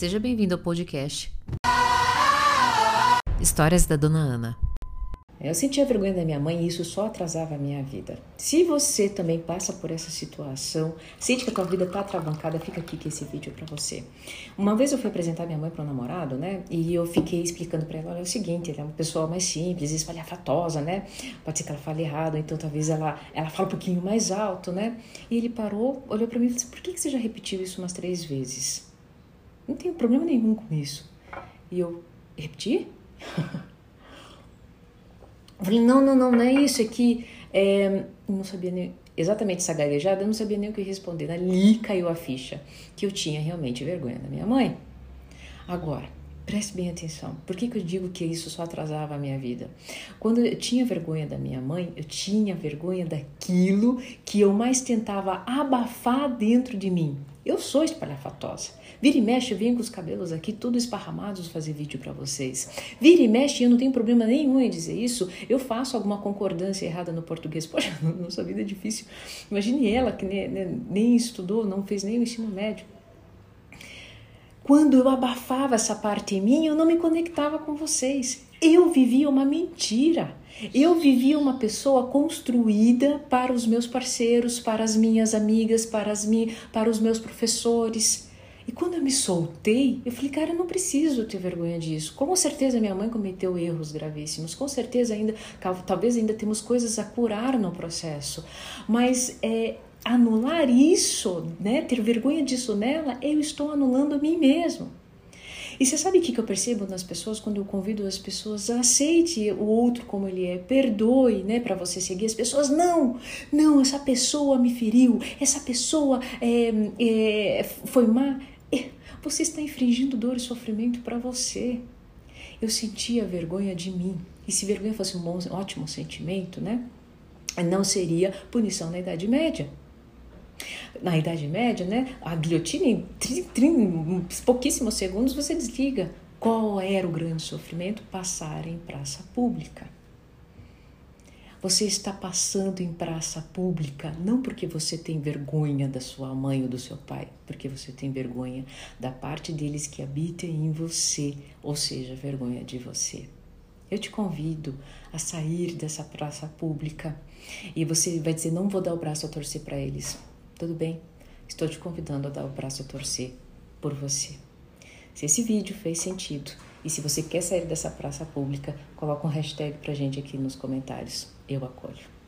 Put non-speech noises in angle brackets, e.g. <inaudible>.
Seja bem-vindo ao podcast Histórias da Dona Ana. Eu sentia vergonha da minha mãe e isso só atrasava a minha vida. Se você também passa por essa situação, sente que a tua vida tá travancada, fica aqui que esse vídeo é para você. Uma vez eu fui apresentar minha mãe para um namorado, né? E eu fiquei explicando para ela, olha, é o seguinte, ela é uma pessoa mais simples, espalhafatosa, né? Pode ser que ela fale errado, então talvez ela ela fale um pouquinho mais alto, né? E ele parou, olhou para mim e disse: "Por que que você já repetiu isso umas três vezes?" Não tenho problema nenhum com isso. E eu repeti? Eu <laughs> falei, não, não, não, não é isso, é que é, não sabia nem exatamente essa gaguejada, eu não sabia nem o que responder. Ali caiu a ficha que eu tinha realmente vergonha da minha mãe. Agora, preste bem atenção. Por que, que eu digo que isso só atrasava a minha vida? Quando eu tinha vergonha da minha mãe, eu tinha vergonha daquilo que eu mais tentava abafar dentro de mim. Eu sou espalhafatosa. Vira e mexe, eu venho com os cabelos aqui tudo esparramados fazer vídeo para vocês. Vira e mexe, eu não tenho problema nenhum em dizer isso. Eu faço alguma concordância errada no português. <laughs> Poxa, nossa vida é difícil. Imagine ela que nem, nem, nem estudou, não fez nem o ensino médio. Quando eu abafava essa parte em mim, eu não me conectava com vocês. Eu vivia uma mentira. Eu vivia uma pessoa construída para os meus parceiros, para as minhas amigas, para, as mi para os meus professores. E quando eu me soltei, eu falei, cara, eu não preciso ter vergonha disso. Com certeza minha mãe cometeu erros gravíssimos. Com certeza ainda, talvez ainda temos coisas a curar no processo. Mas é, anular isso, né, ter vergonha disso nela, eu estou anulando a mim mesmo. E você sabe o que eu percebo nas pessoas quando eu convido as pessoas a aceite o outro como ele é, perdoe, né, para você seguir as pessoas. Não, não, essa pessoa me feriu, essa pessoa é, é, foi má. É, você está infringindo dor e sofrimento para você. Eu sentia vergonha de mim. E se vergonha fosse um bom, ótimo sentimento, né? Não seria punição na Idade Média na Idade Média, né, a guilhotina em, em pouquíssimos segundos você desliga. Qual era o grande sofrimento? Passar em praça pública. Você está passando em praça pública não porque você tem vergonha da sua mãe ou do seu pai, porque você tem vergonha da parte deles que habita em você, ou seja, vergonha de você. Eu te convido a sair dessa praça pública e você vai dizer: não vou dar o braço a torcer para eles. Tudo bem? Estou te convidando a dar o braço a torcer por você. Se esse vídeo fez sentido e se você quer sair dessa praça pública, coloca um hashtag pra gente aqui nos comentários. Eu acolho.